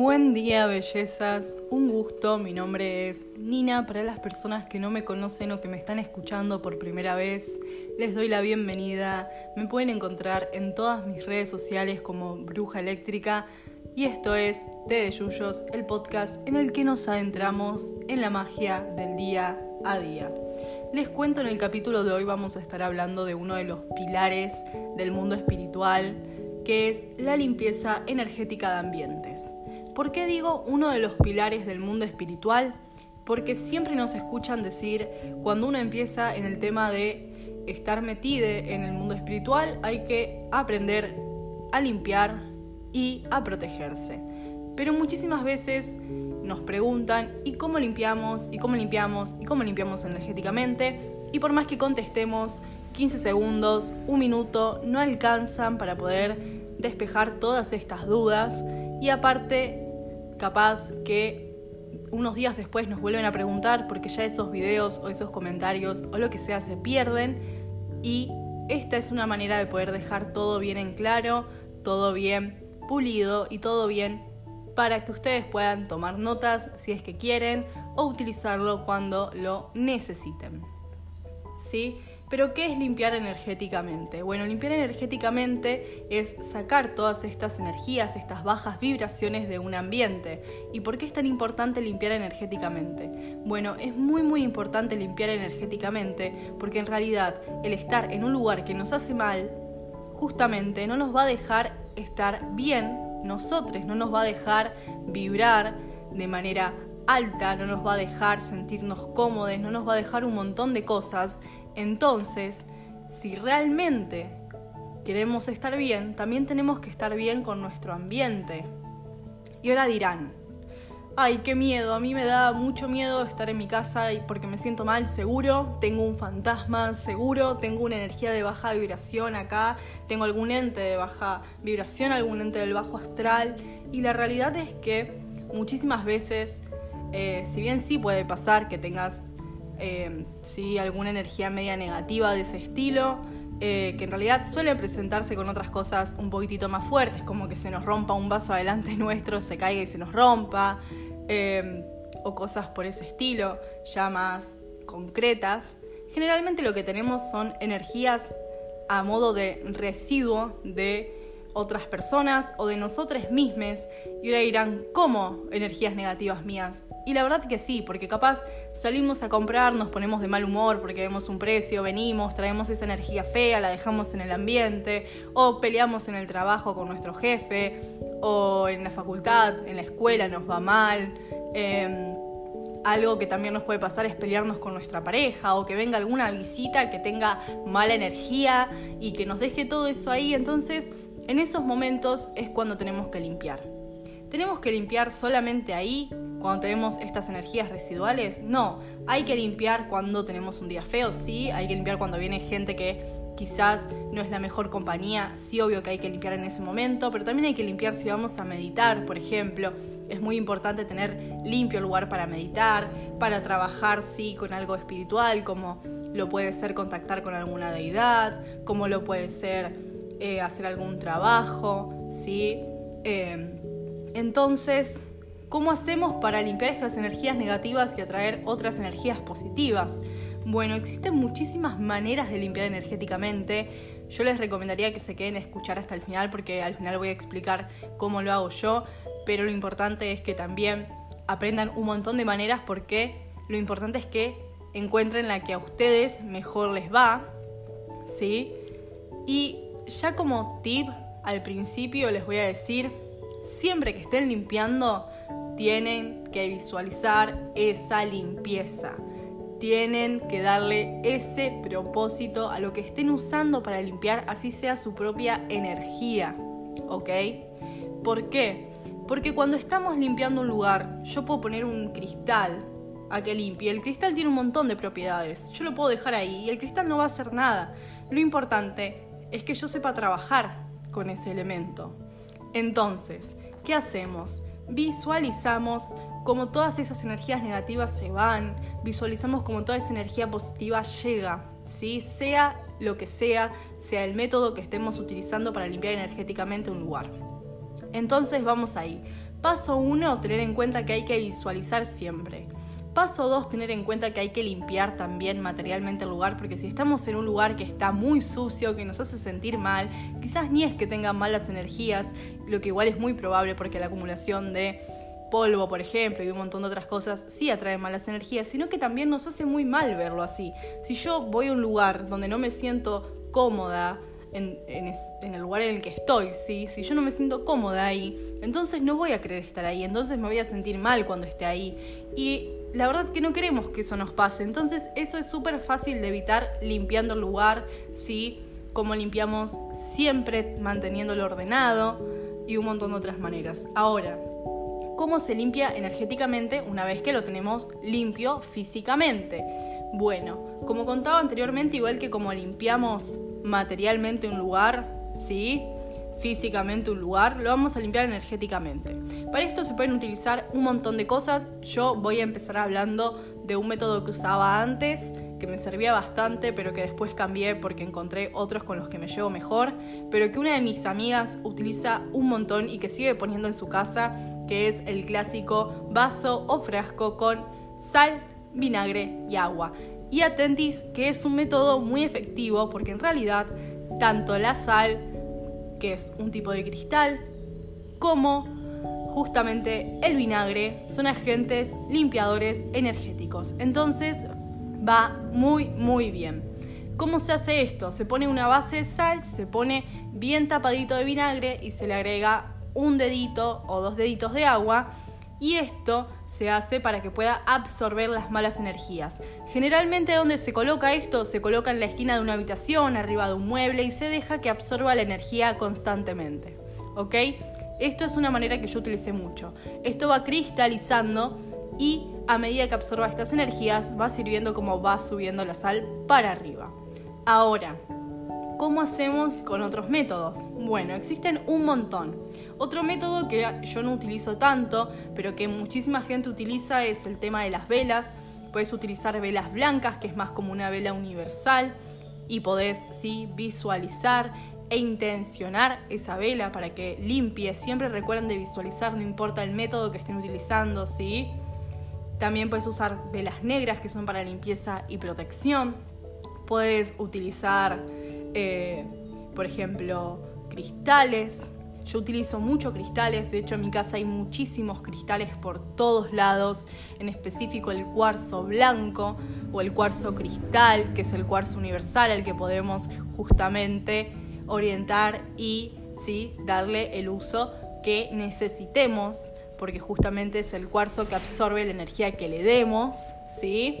Buen día, bellezas. Un gusto. Mi nombre es Nina. Para las personas que no me conocen o que me están escuchando por primera vez, les doy la bienvenida. Me pueden encontrar en todas mis redes sociales como Bruja Eléctrica. Y esto es Té de Yuyos, el podcast en el que nos adentramos en la magia del día a día. Les cuento en el capítulo de hoy vamos a estar hablando de uno de los pilares del mundo espiritual, que es la limpieza energética de ambientes. ¿Por qué digo uno de los pilares del mundo espiritual? Porque siempre nos escuchan decir, cuando uno empieza en el tema de estar metido en el mundo espiritual, hay que aprender a limpiar y a protegerse. Pero muchísimas veces nos preguntan, ¿y cómo limpiamos? ¿Y cómo limpiamos? ¿Y cómo limpiamos energéticamente? Y por más que contestemos 15 segundos, un minuto, no alcanzan para poder despejar todas estas dudas y aparte capaz que unos días después nos vuelven a preguntar porque ya esos videos o esos comentarios o lo que sea se pierden y esta es una manera de poder dejar todo bien en claro, todo bien pulido y todo bien para que ustedes puedan tomar notas si es que quieren o utilizarlo cuando lo necesiten. ¿Sí? Pero ¿qué es limpiar energéticamente? Bueno, limpiar energéticamente es sacar todas estas energías, estas bajas vibraciones de un ambiente. ¿Y por qué es tan importante limpiar energéticamente? Bueno, es muy muy importante limpiar energéticamente porque en realidad el estar en un lugar que nos hace mal, justamente no nos va a dejar estar bien nosotros, no nos va a dejar vibrar de manera alta, no nos va a dejar sentirnos cómodos, no nos va a dejar un montón de cosas entonces, si realmente queremos estar bien, también tenemos que estar bien con nuestro ambiente. Y ahora dirán, ay, qué miedo, a mí me da mucho miedo estar en mi casa porque me siento mal, seguro, tengo un fantasma, seguro, tengo una energía de baja vibración acá, tengo algún ente de baja vibración, algún ente del bajo astral. Y la realidad es que muchísimas veces, eh, si bien sí puede pasar que tengas eh, alguna energía media negativa de ese estilo, eh, que en realidad suele presentarse con otras cosas un poquitito más fuertes, como que se nos rompa un vaso adelante nuestro, se caiga y se nos rompa, eh, o cosas por ese estilo, ya más concretas. Generalmente lo que tenemos son energías a modo de residuo de otras personas o de nosotros mismos y ahora dirán, ¿cómo energías negativas mías? Y la verdad que sí, porque capaz salimos a comprar, nos ponemos de mal humor porque vemos un precio, venimos, traemos esa energía fea, la dejamos en el ambiente, o peleamos en el trabajo con nuestro jefe, o en la facultad, en la escuela nos va mal. Em, algo que también nos puede pasar es pelearnos con nuestra pareja o que venga alguna visita que tenga mala energía y que nos deje todo eso ahí. Entonces, en esos momentos es cuando tenemos que limpiar. ¿Tenemos que limpiar solamente ahí cuando tenemos estas energías residuales? No, hay que limpiar cuando tenemos un día feo, sí, hay que limpiar cuando viene gente que quizás no es la mejor compañía, sí, obvio que hay que limpiar en ese momento, pero también hay que limpiar si vamos a meditar, por ejemplo. Es muy importante tener limpio el lugar para meditar, para trabajar, sí, con algo espiritual, como lo puede ser contactar con alguna deidad, como lo puede ser eh, hacer algún trabajo, sí. Eh, entonces, ¿cómo hacemos para limpiar estas energías negativas y atraer otras energías positivas? Bueno, existen muchísimas maneras de limpiar energéticamente. Yo les recomendaría que se queden a escuchar hasta el final porque al final voy a explicar cómo lo hago yo, pero lo importante es que también aprendan un montón de maneras porque lo importante es que encuentren la que a ustedes mejor les va, ¿sí? Y ya como tip al principio les voy a decir siempre que estén limpiando, tienen que visualizar esa limpieza. Tienen que darle ese propósito a lo que estén usando para limpiar, así sea su propia energía. ¿Ok? ¿Por qué? Porque cuando estamos limpiando un lugar, yo puedo poner un cristal a que limpie. El cristal tiene un montón de propiedades. Yo lo puedo dejar ahí y el cristal no va a hacer nada. Lo importante es que yo sepa trabajar con ese elemento. Entonces, ¿qué hacemos? Visualizamos cómo todas esas energías negativas se van, visualizamos cómo toda esa energía positiva llega, ¿sí? sea lo que sea, sea el método que estemos utilizando para limpiar energéticamente un lugar. Entonces vamos ahí. Paso 1, tener en cuenta que hay que visualizar siempre. Paso 2, tener en cuenta que hay que limpiar también materialmente el lugar, porque si estamos en un lugar que está muy sucio, que nos hace sentir mal, quizás ni es que tengan malas energías, lo que igual es muy probable porque la acumulación de polvo, por ejemplo, y de un montón de otras cosas, sí atrae malas energías, sino que también nos hace muy mal verlo así. Si yo voy a un lugar donde no me siento cómoda, en, el lugar en el que estoy, ¿sí? Si yo no me siento cómoda ahí, entonces no voy a querer estar ahí, entonces me voy a sentir mal cuando esté ahí. Y la verdad que no queremos que eso nos pase, entonces eso es súper fácil de evitar limpiando el lugar, ¿sí? Como limpiamos siempre manteniéndolo ordenado y un montón de otras maneras. Ahora, ¿cómo se limpia energéticamente una vez que lo tenemos limpio físicamente? Bueno, como contaba anteriormente, igual que como limpiamos materialmente un lugar, ¿sí? Físicamente un lugar, lo vamos a limpiar energéticamente. Para esto se pueden utilizar un montón de cosas. Yo voy a empezar hablando de un método que usaba antes, que me servía bastante, pero que después cambié porque encontré otros con los que me llevo mejor, pero que una de mis amigas utiliza un montón y que sigue poniendo en su casa, que es el clásico vaso o frasco con sal, vinagre y agua. Y atentis que es un método muy efectivo porque en realidad tanto la sal, que es un tipo de cristal, como justamente el vinagre son agentes limpiadores energéticos. Entonces va muy muy bien. ¿Cómo se hace esto? Se pone una base de sal, se pone bien tapadito de vinagre y se le agrega un dedito o dos deditos de agua y esto se hace para que pueda absorber las malas energías. Generalmente donde se coloca esto, se coloca en la esquina de una habitación, arriba de un mueble y se deja que absorba la energía constantemente. ¿Ok? Esto es una manera que yo utilicé mucho. Esto va cristalizando y a medida que absorba estas energías va sirviendo como va subiendo la sal para arriba. Ahora, ¿Cómo hacemos con otros métodos? Bueno, existen un montón. Otro método que yo no utilizo tanto, pero que muchísima gente utiliza es el tema de las velas. Puedes utilizar velas blancas, que es más como una vela universal, y podés ¿sí? visualizar e intencionar esa vela para que limpie. Siempre recuerden de visualizar, no importa el método que estén utilizando, ¿sí? También puedes usar velas negras que son para limpieza y protección. Puedes utilizar eh, por ejemplo, cristales. Yo utilizo mucho cristales, de hecho en mi casa hay muchísimos cristales por todos lados, en específico el cuarzo blanco o el cuarzo cristal, que es el cuarzo universal al que podemos justamente orientar y ¿sí? darle el uso que necesitemos, porque justamente es el cuarzo que absorbe la energía que le demos, ¿sí?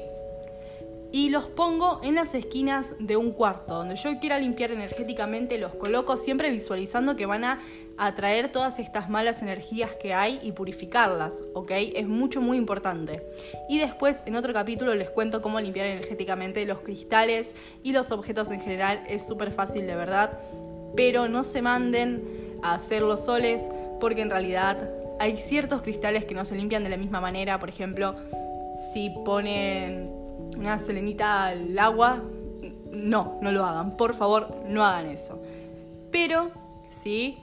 y los pongo en las esquinas de un cuarto. Donde yo quiera limpiar energéticamente, los coloco siempre visualizando que van a atraer todas estas malas energías que hay y purificarlas, ¿ok? Es mucho, muy importante. Y después, en otro capítulo, les cuento cómo limpiar energéticamente los cristales y los objetos en general. Es súper fácil, de verdad. Pero no se manden a hacerlo soles, porque en realidad hay ciertos cristales que no se limpian de la misma manera. Por ejemplo, si ponen una selenita al agua, no, no lo hagan. Por favor, no hagan eso. Pero, sí,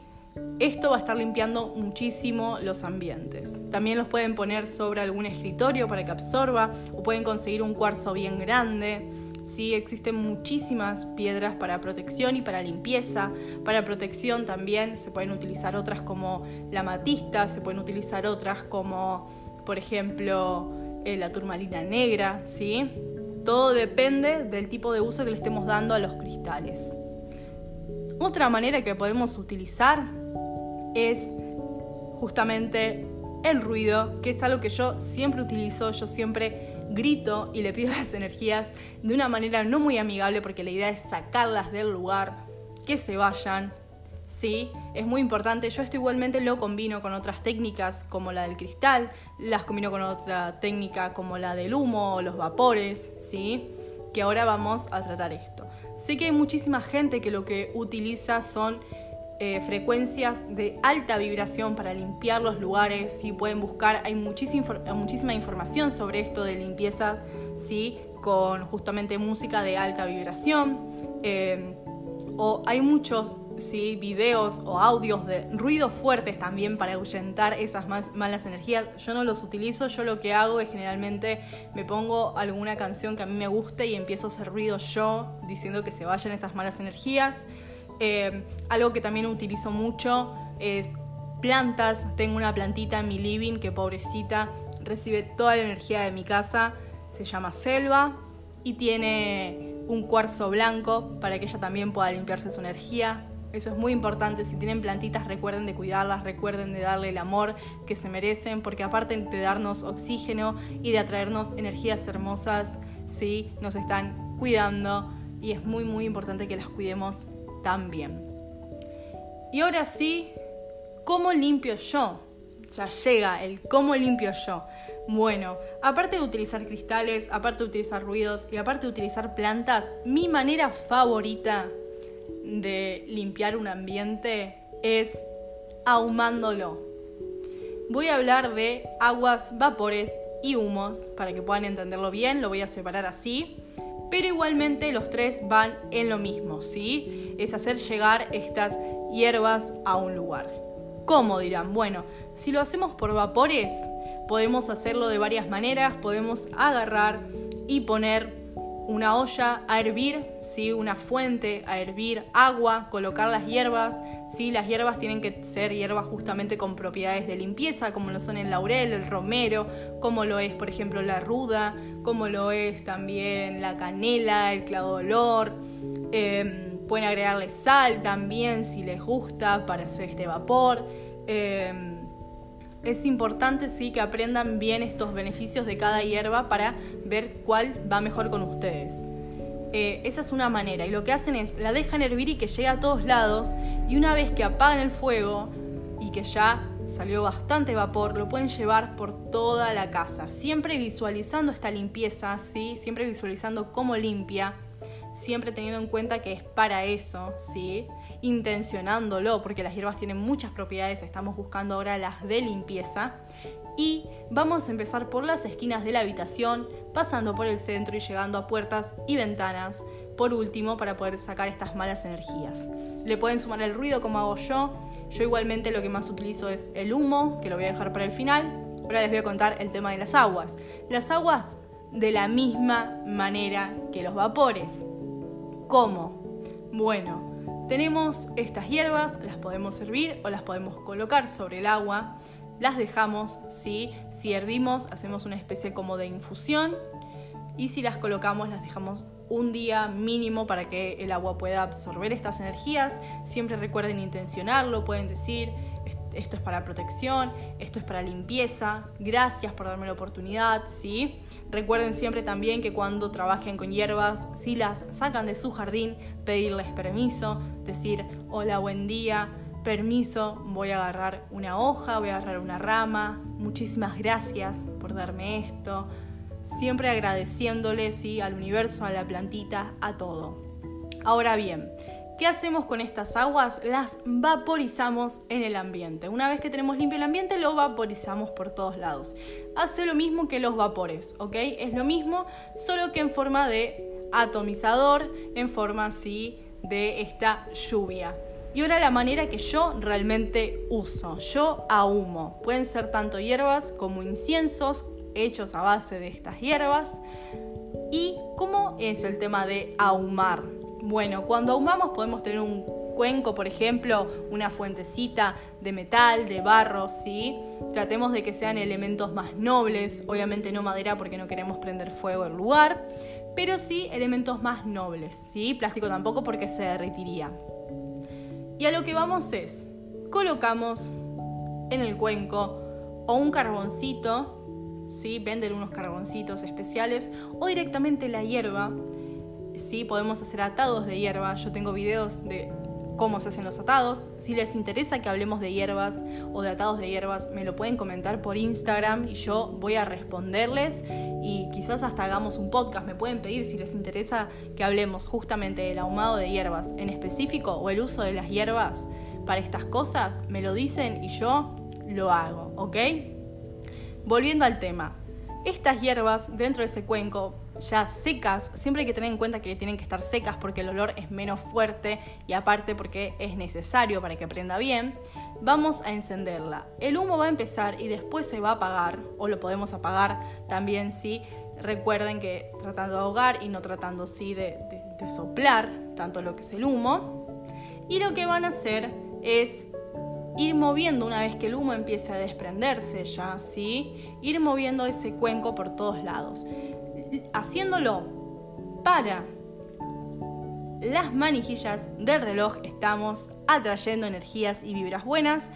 esto va a estar limpiando muchísimo los ambientes. También los pueden poner sobre algún escritorio para que absorba o pueden conseguir un cuarzo bien grande. Sí, existen muchísimas piedras para protección y para limpieza. Para protección también se pueden utilizar otras como la matista, se pueden utilizar otras como, por ejemplo, eh, la turmalina negra, ¿sí? Todo depende del tipo de uso que le estemos dando a los cristales. Otra manera que podemos utilizar es justamente el ruido, que es algo que yo siempre utilizo, yo siempre grito y le pido las energías de una manera no muy amigable porque la idea es sacarlas del lugar, que se vayan, ¿sí? Es muy importante. Yo esto igualmente lo combino con otras técnicas como la del cristal, las combino con otra técnica como la del humo o los vapores, ¿sí? Que ahora vamos a tratar esto. Sé que hay muchísima gente que lo que utiliza son eh, frecuencias de alta vibración para limpiar los lugares, si pueden buscar, hay muchísima, información sobre esto de limpieza, ¿sí? Con justamente música de alta vibración. Eh, o hay muchos ¿sí? videos o audios de ruidos fuertes también para ahuyentar esas más malas energías. Yo no los utilizo, yo lo que hago es generalmente me pongo alguna canción que a mí me guste y empiezo a hacer ruido yo diciendo que se vayan esas malas energías. Eh, algo que también utilizo mucho es plantas. Tengo una plantita en mi living que pobrecita recibe toda la energía de mi casa. Se llama Selva y tiene un cuarzo blanco para que ella también pueda limpiarse su energía. Eso es muy importante. Si tienen plantitas, recuerden de cuidarlas, recuerden de darle el amor que se merecen, porque aparte de darnos oxígeno y de atraernos energías hermosas, sí, nos están cuidando y es muy, muy importante que las cuidemos también. Y ahora sí, ¿cómo limpio yo? Ya llega el cómo limpio yo. Bueno, aparte de utilizar cristales, aparte de utilizar ruidos y aparte de utilizar plantas, mi manera favorita de limpiar un ambiente es ahumándolo. Voy a hablar de aguas, vapores y humos para que puedan entenderlo bien, lo voy a separar así. Pero igualmente los tres van en lo mismo, ¿sí? Es hacer llegar estas hierbas a un lugar. ¿Cómo dirán? Bueno, si lo hacemos por vapores, Podemos hacerlo de varias maneras, podemos agarrar y poner una olla a hervir, ¿sí? una fuente a hervir, agua, colocar las hierbas. ¿sí? Las hierbas tienen que ser hierbas justamente con propiedades de limpieza, como lo son el laurel, el romero, como lo es, por ejemplo, la ruda, como lo es también la canela, el clavo de olor. Em, pueden agregarle sal también si les gusta para hacer este vapor. Em, es importante sí que aprendan bien estos beneficios de cada hierba para ver cuál va mejor con ustedes. Eh, esa es una manera y lo que hacen es la dejan hervir y que llegue a todos lados y una vez que apagan el fuego y que ya salió bastante vapor, lo pueden llevar por toda la casa, siempre visualizando esta limpieza, ¿sí? siempre visualizando cómo limpia, siempre teniendo en cuenta que es para eso, ¿sí? Intencionándolo, porque las hierbas tienen muchas propiedades, estamos buscando ahora las de limpieza. Y vamos a empezar por las esquinas de la habitación, pasando por el centro y llegando a puertas y ventanas, por último, para poder sacar estas malas energías. Le pueden sumar el ruido como hago yo. Yo igualmente lo que más utilizo es el humo, que lo voy a dejar para el final. Ahora les voy a contar el tema de las aguas. Las aguas de la misma manera que los vapores. ¿Cómo? Bueno, tenemos estas hierbas, las podemos servir o las podemos colocar sobre el agua. Las dejamos, ¿sí? si hervimos, hacemos una especie como de infusión. Y si las colocamos, las dejamos un día mínimo para que el agua pueda absorber estas energías. Siempre recuerden intencionarlo, pueden decir, esto es para protección, esto es para limpieza, gracias por darme la oportunidad, ¿sí? Recuerden siempre también que cuando trabajen con hierbas, si las sacan de su jardín, pedirles permiso, decir, hola, buen día, permiso, voy a agarrar una hoja, voy a agarrar una rama, muchísimas gracias por darme esto, siempre agradeciéndole, ¿sí? Al universo, a la plantita, a todo. Ahora bien, ¿Qué hacemos con estas aguas? Las vaporizamos en el ambiente. Una vez que tenemos limpio el ambiente, lo vaporizamos por todos lados. Hace lo mismo que los vapores, ¿ok? Es lo mismo, solo que en forma de atomizador, en forma así de esta lluvia. Y ahora la manera que yo realmente uso. Yo ahumo. Pueden ser tanto hierbas como inciensos hechos a base de estas hierbas. ¿Y cómo es el tema de ahumar? Bueno, cuando ahumamos podemos tener un cuenco, por ejemplo, una fuentecita de metal, de barro, ¿sí? Tratemos de que sean elementos más nobles, obviamente no madera porque no queremos prender fuego el lugar, pero sí elementos más nobles, ¿sí? Plástico tampoco porque se derretiría. Y a lo que vamos es, colocamos en el cuenco o un carboncito, ¿sí? Venden unos carboncitos especiales o directamente la hierba sí podemos hacer atados de hierba. Yo tengo videos de cómo se hacen los atados. Si les interesa que hablemos de hierbas o de atados de hierbas, me lo pueden comentar por Instagram y yo voy a responderles y quizás hasta hagamos un podcast. Me pueden pedir si les interesa que hablemos justamente del ahumado de hierbas en específico o el uso de las hierbas para estas cosas. Me lo dicen y yo lo hago, ¿ok? Volviendo al tema. Estas hierbas dentro de ese cuenco ya secas, siempre hay que tener en cuenta que tienen que estar secas porque el olor es menos fuerte y aparte porque es necesario para que prenda bien, vamos a encenderla. El humo va a empezar y después se va a apagar, o lo podemos apagar también si recuerden que tratando de ahogar y no tratando sí de, de soplar tanto lo que es el humo. Y lo que van a hacer es ir moviendo una vez que el humo empiece a desprenderse ya, ¿sí? Ir moviendo ese cuenco por todos lados. Haciéndolo para las manijillas del reloj estamos atrayendo energías y vibras buenas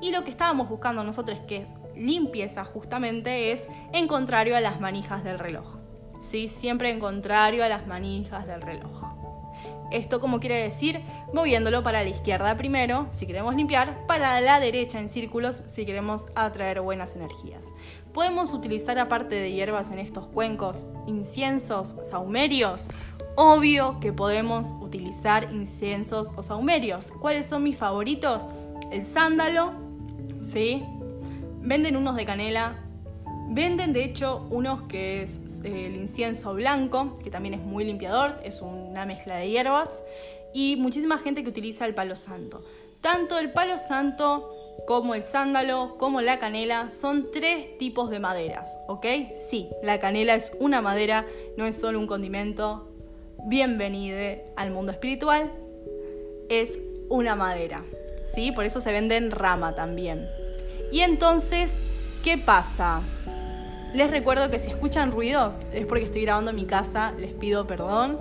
y lo que estábamos buscando nosotros que limpieza justamente es en contrario a las manijas del reloj. ¿sí? Siempre en contrario a las manijas del reloj. Esto como quiere decir moviéndolo para la izquierda primero si queremos limpiar, para la derecha en círculos si queremos atraer buenas energías. Podemos utilizar aparte de hierbas en estos cuencos inciensos, saumerios. Obvio que podemos utilizar inciensos o saumerios. ¿Cuáles son mis favoritos? El sándalo, ¿sí? Venden unos de canela, Venden de hecho unos que es eh, el incienso blanco, que también es muy limpiador, es una mezcla de hierbas, y muchísima gente que utiliza el palo santo. Tanto el palo santo como el sándalo, como la canela, son tres tipos de maderas, ¿ok? Sí, la canela es una madera, no es solo un condimento. Bienvenide al mundo espiritual, es una madera, ¿sí? Por eso se vende en rama también. Y entonces, ¿qué pasa? Les recuerdo que si escuchan ruidos es porque estoy grabando en mi casa, les pido perdón,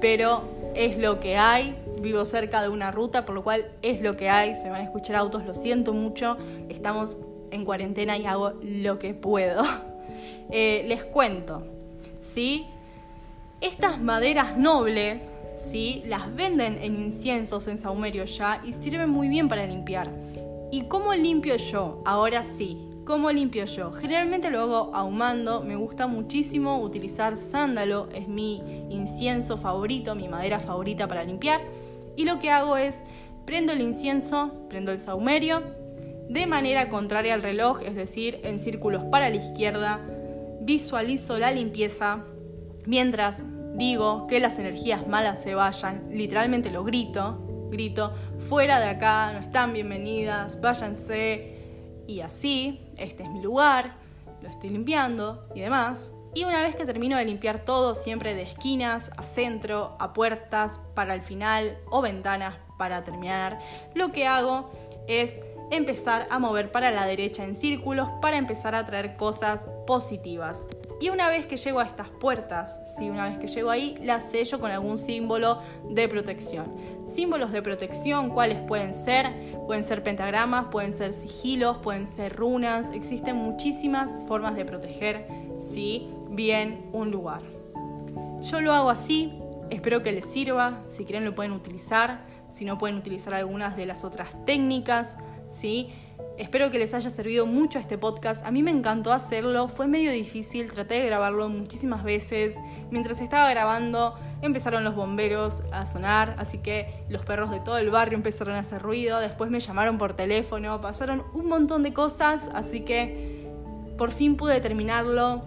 pero es lo que hay. Vivo cerca de una ruta, por lo cual es lo que hay. Se van a escuchar autos, lo siento mucho. Estamos en cuarentena y hago lo que puedo. Eh, les cuento, ¿sí? Estas maderas nobles, ¿sí? Las venden en inciensos, en saumerio ya, y sirven muy bien para limpiar. ¿Y cómo limpio yo? Ahora sí, ¿Cómo limpio yo? Generalmente lo hago ahumando, me gusta muchísimo utilizar sándalo, es mi incienso favorito, mi madera favorita para limpiar. Y lo que hago es prendo el incienso, prendo el saumerio, de manera contraria al reloj, es decir, en círculos para la izquierda, visualizo la limpieza mientras digo que las energías malas se vayan, literalmente lo grito, grito, fuera de acá, no están bienvenidas, váyanse, y así, este es mi lugar, lo estoy limpiando y demás. Y una vez que termino de limpiar todo, siempre de esquinas a centro, a puertas para el final o ventanas para terminar, lo que hago es empezar a mover para la derecha en círculos para empezar a traer cosas positivas. Y una vez que llego a estas puertas, ¿sí? una vez que llego ahí, las sello con algún símbolo de protección. Símbolos de protección, ¿cuáles pueden ser? Pueden ser pentagramas, pueden ser sigilos, pueden ser runas. Existen muchísimas formas de proteger ¿sí? bien un lugar. Yo lo hago así, espero que les sirva. Si quieren lo pueden utilizar, si no pueden utilizar algunas de las otras técnicas. ¿sí? Espero que les haya servido mucho este podcast. A mí me encantó hacerlo, fue medio difícil, traté de grabarlo muchísimas veces. Mientras estaba grabando empezaron los bomberos a sonar, así que los perros de todo el barrio empezaron a hacer ruido, después me llamaron por teléfono, pasaron un montón de cosas, así que por fin pude terminarlo.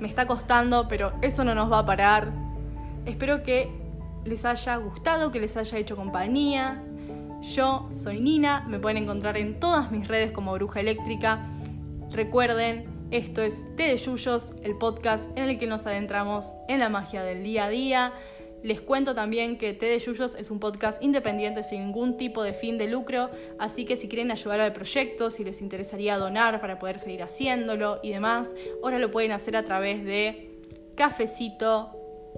Me está costando, pero eso no nos va a parar. Espero que les haya gustado, que les haya hecho compañía. Yo soy Nina, me pueden encontrar en todas mis redes como Bruja Eléctrica. Recuerden, esto es Té de Yuyos, el podcast en el que nos adentramos en la magia del día a día. Les cuento también que Té de Yuyos es un podcast independiente sin ningún tipo de fin de lucro, así que si quieren ayudar al proyecto, si les interesaría donar para poder seguir haciéndolo y demás, ahora lo pueden hacer a través de cafecito.app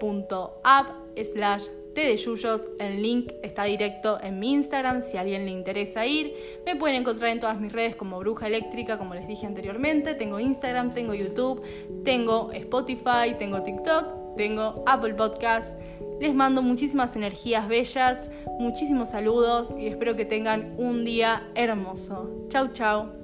slash de Yuyos. El link está directo en mi Instagram si a alguien le interesa ir. Me pueden encontrar en todas mis redes como Bruja Eléctrica, como les dije anteriormente. Tengo Instagram, tengo YouTube, tengo Spotify, tengo TikTok, tengo Apple Podcast. Les mando muchísimas energías bellas, muchísimos saludos y espero que tengan un día hermoso. Chau, chau.